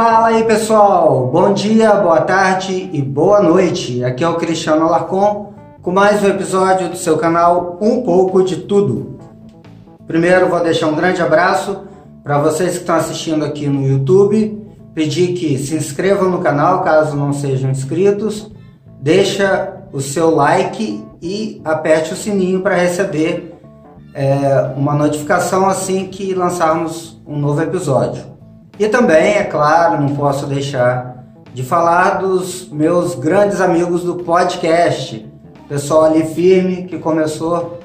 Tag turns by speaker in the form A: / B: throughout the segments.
A: Fala aí pessoal, bom dia, boa tarde e boa noite. Aqui é o Cristiano Alarcon com mais um episódio do seu canal Um Pouco de Tudo. Primeiro vou deixar um grande abraço para vocês que estão assistindo aqui no YouTube, pedir que se inscrevam no canal caso não sejam inscritos, deixa o seu like e aperte o sininho para receber é, uma notificação assim que lançarmos um novo episódio. E também, é claro, não posso deixar de falar dos meus grandes amigos do podcast, pessoal ali firme que começou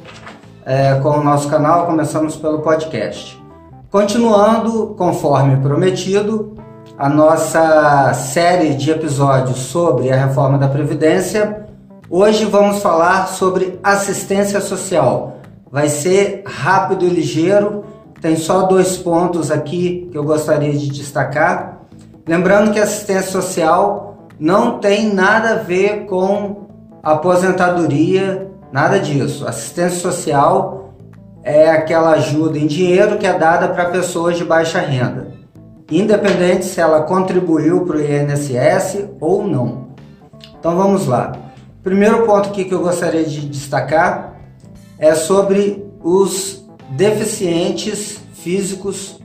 A: é, com o nosso canal, começamos pelo podcast. Continuando, conforme prometido, a nossa série de episódios sobre a reforma da Previdência. Hoje vamos falar sobre assistência social. Vai ser rápido e ligeiro tem só dois pontos aqui que eu gostaria de destacar. Lembrando que assistência social não tem nada a ver com aposentadoria, nada disso. Assistência social é aquela ajuda em dinheiro que é dada para pessoas de baixa renda, independente se ela contribuiu para o INSS ou não. Então vamos lá. Primeiro ponto aqui que eu gostaria de destacar é sobre os deficientes físicos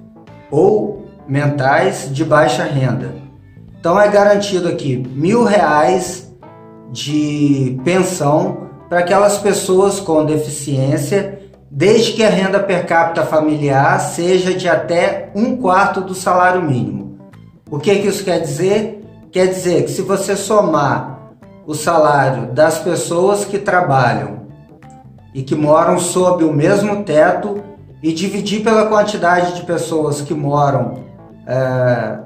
A: ou mentais de baixa renda. Então é garantido aqui mil reais de pensão para aquelas pessoas com deficiência, desde que a renda per capita familiar seja de até um quarto do salário mínimo. O que, que isso quer dizer? Quer dizer que se você somar o salário das pessoas que trabalham e que moram sob o mesmo teto e dividir pela quantidade de pessoas que moram é,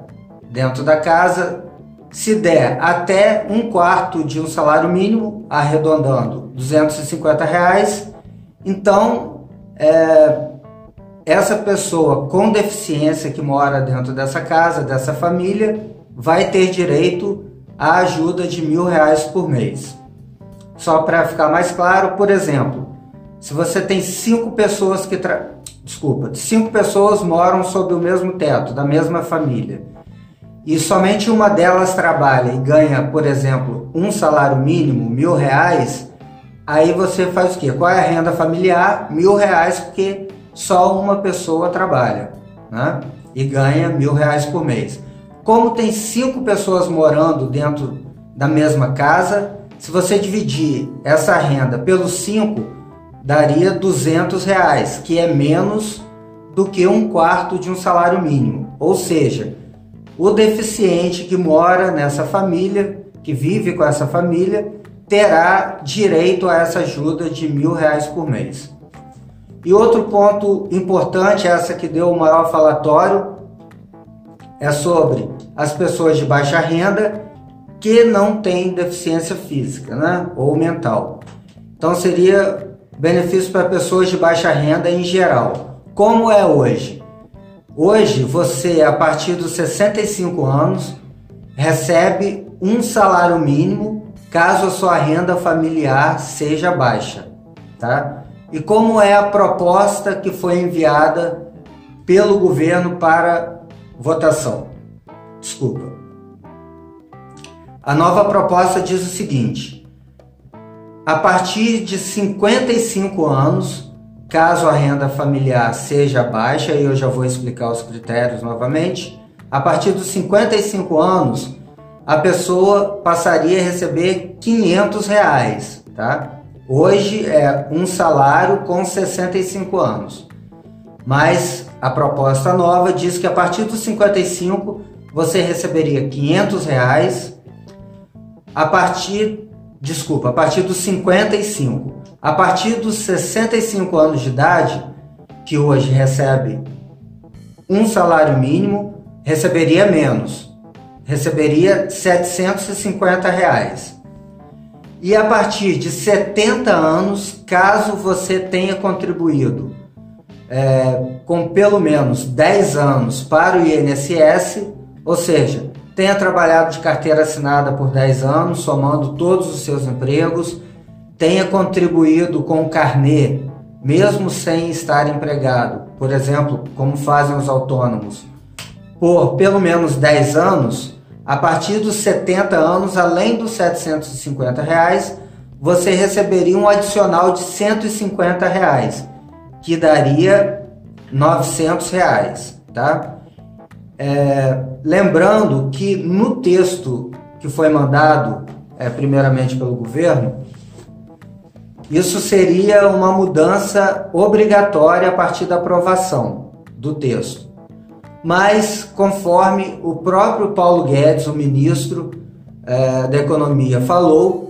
A: dentro da casa, se der até um quarto de um salário mínimo, arredondando 250 reais, então é, essa pessoa com deficiência que mora dentro dessa casa, dessa família, vai ter direito à ajuda de mil reais por mês. Só para ficar mais claro, por exemplo, se você tem cinco pessoas que tra... desculpa, cinco pessoas moram sob o mesmo teto, da mesma família, e somente uma delas trabalha e ganha, por exemplo, um salário mínimo, mil reais, aí você faz o quê? Qual é a renda familiar? Mil reais, porque só uma pessoa trabalha, né? E ganha mil reais por mês. Como tem cinco pessoas morando dentro da mesma casa, se você dividir essa renda pelos cinco, daria 200 reais, que é menos do que um quarto de um salário mínimo. Ou seja, o deficiente que mora nessa família, que vive com essa família, terá direito a essa ajuda de mil reais por mês. E outro ponto importante, essa que deu o maior falatório, é sobre as pessoas de baixa renda que não têm deficiência física né, ou mental. Então seria benefício para pessoas de baixa renda em geral. Como é hoje? Hoje você, a partir dos 65 anos, recebe um salário mínimo caso a sua renda familiar seja baixa, tá? E como é a proposta que foi enviada pelo governo para votação? Desculpa. A nova proposta diz o seguinte: a partir de 55 anos, caso a renda familiar seja baixa, e eu já vou explicar os critérios novamente, a partir dos 55 anos, a pessoa passaria a receber 500 reais, tá? Hoje é um salário com 65 anos. Mas a proposta nova diz que a partir dos 55 você receberia 500 reais. A partir desculpa, a partir dos 55. A partir dos 65 anos de idade, que hoje recebe um salário mínimo, receberia menos. Receberia 750 reais. E a partir de 70 anos, caso você tenha contribuído é, com pelo menos 10 anos para o INSS, ou seja, tenha trabalhado de carteira assinada por 10 anos, somando todos os seus empregos, tenha contribuído com o carnê, mesmo sem estar empregado, por exemplo, como fazem os autônomos, por pelo menos 10 anos, a partir dos 70 anos, além dos 750 reais, você receberia um adicional de 150 reais, que daria 900 reais, tá? É, lembrando que no texto que foi mandado é, primeiramente pelo governo, isso seria uma mudança obrigatória a partir da aprovação do texto. Mas, conforme o próprio Paulo Guedes, o ministro é, da Economia, falou,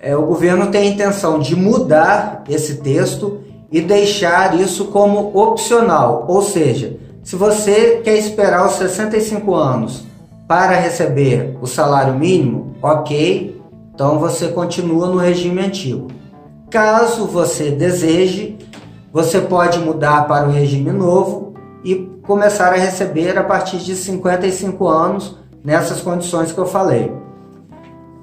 A: é, o governo tem a intenção de mudar esse texto e deixar isso como opcional. Ou seja, se você quer esperar os 65 anos para receber o salário mínimo, ok, então você continua no regime antigo. Caso você deseje, você pode mudar para o regime novo e começar a receber a partir de 55 anos nessas condições que eu falei.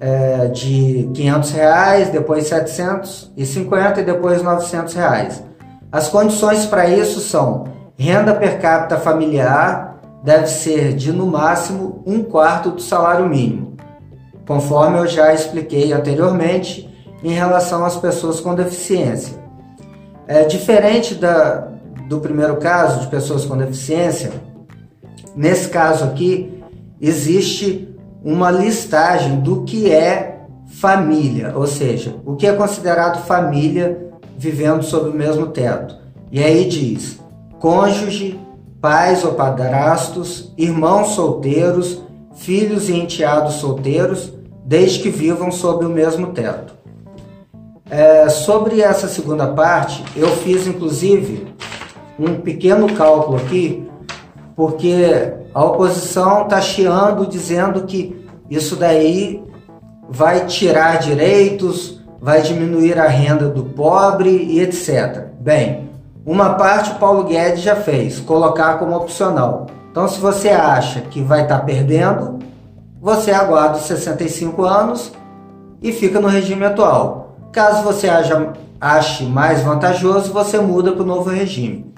A: É, de 500 reais, depois 750 e depois 900 reais. As condições para isso são renda per capita familiar deve ser de no máximo um quarto do salário mínimo, conforme eu já expliquei anteriormente em relação às pessoas com deficiência. É diferente da, do primeiro caso de pessoas com deficiência, nesse caso aqui existe uma listagem do que é família, ou seja, o que é considerado família vivendo sob o mesmo teto. E aí diz: cônjuge, pais ou padrastos, irmãos solteiros, filhos e enteados solteiros, desde que vivam sob o mesmo teto. É, sobre essa segunda parte, eu fiz inclusive um pequeno cálculo aqui, porque a oposição está chiando dizendo que isso daí vai tirar direitos, vai diminuir a renda do pobre e etc. Bem, uma parte o Paulo Guedes já fez, colocar como opcional. Então, se você acha que vai estar tá perdendo, você aguarda os 65 anos e fica no regime atual. Caso você haja, ache mais vantajoso, você muda para o novo regime.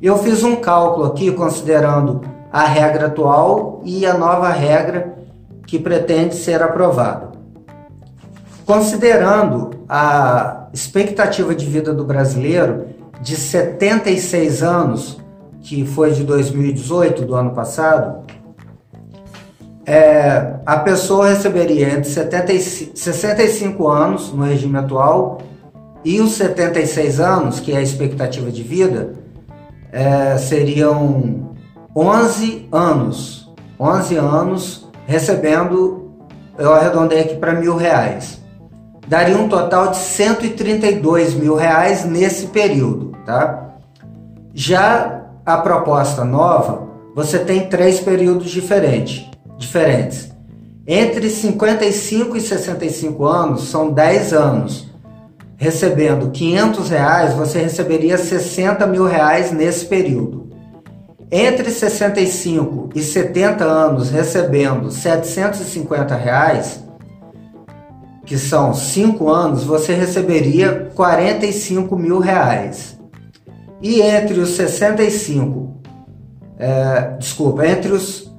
A: Eu fiz um cálculo aqui considerando a regra atual e a nova regra que pretende ser aprovada. Considerando a expectativa de vida do brasileiro de 76 anos, que foi de 2018, do ano passado, é, a pessoa receberia entre 75, 65 anos no regime atual e os 76 anos, que é a expectativa de vida, é, seriam 11 anos. 11 anos recebendo, eu arredondei aqui para mil reais. Daria um total de 132 mil reais nesse período, tá? Já a proposta nova, você tem três períodos diferentes diferentes. Entre 55 e 65 anos são 10 anos. Recebendo 500 reais, você receberia 60 mil reais nesse período. Entre 65 e 70 anos, recebendo 750 reais, que são 5 anos, você receberia 45 mil reais. E entre os 65, é, desculpa, entre os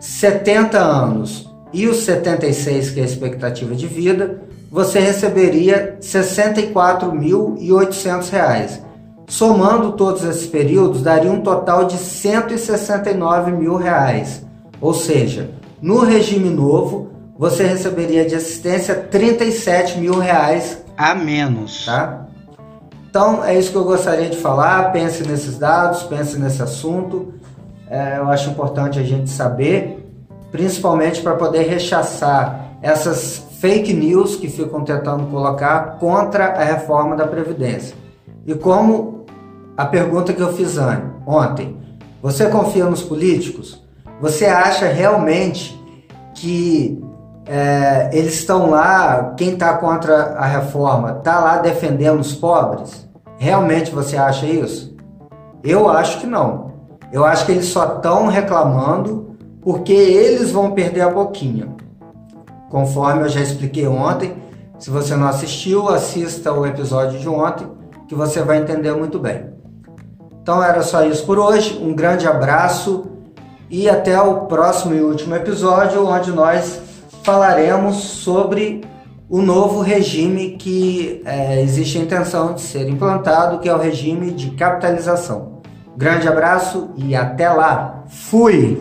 A: 70 anos e os 76, que é a expectativa de vida, você receberia R$ 64.800. Somando todos esses períodos, daria um total de 169 mil reais. Ou seja, no regime novo, você receberia de assistência 37 mil reais a menos. Tá? Então é isso que eu gostaria de falar. Pense nesses dados, pense nesse assunto é, eu acho importante a gente saber, principalmente para poder rechaçar essas fake news que ficam tentando colocar contra a reforma da Previdência. E como a pergunta que eu fiz ontem, você confia nos políticos? Você acha realmente que é, eles estão lá, quem está contra a reforma, está lá defendendo os pobres? Realmente você acha isso? Eu acho que não. Eu acho que eles só estão reclamando porque eles vão perder a boquinha. Conforme eu já expliquei ontem, se você não assistiu, assista o episódio de ontem que você vai entender muito bem. Então era só isso por hoje. Um grande abraço e até o próximo e último episódio, onde nós falaremos sobre o novo regime que é, existe a intenção de ser implantado, que é o regime de capitalização. Grande abraço e até lá. Fui!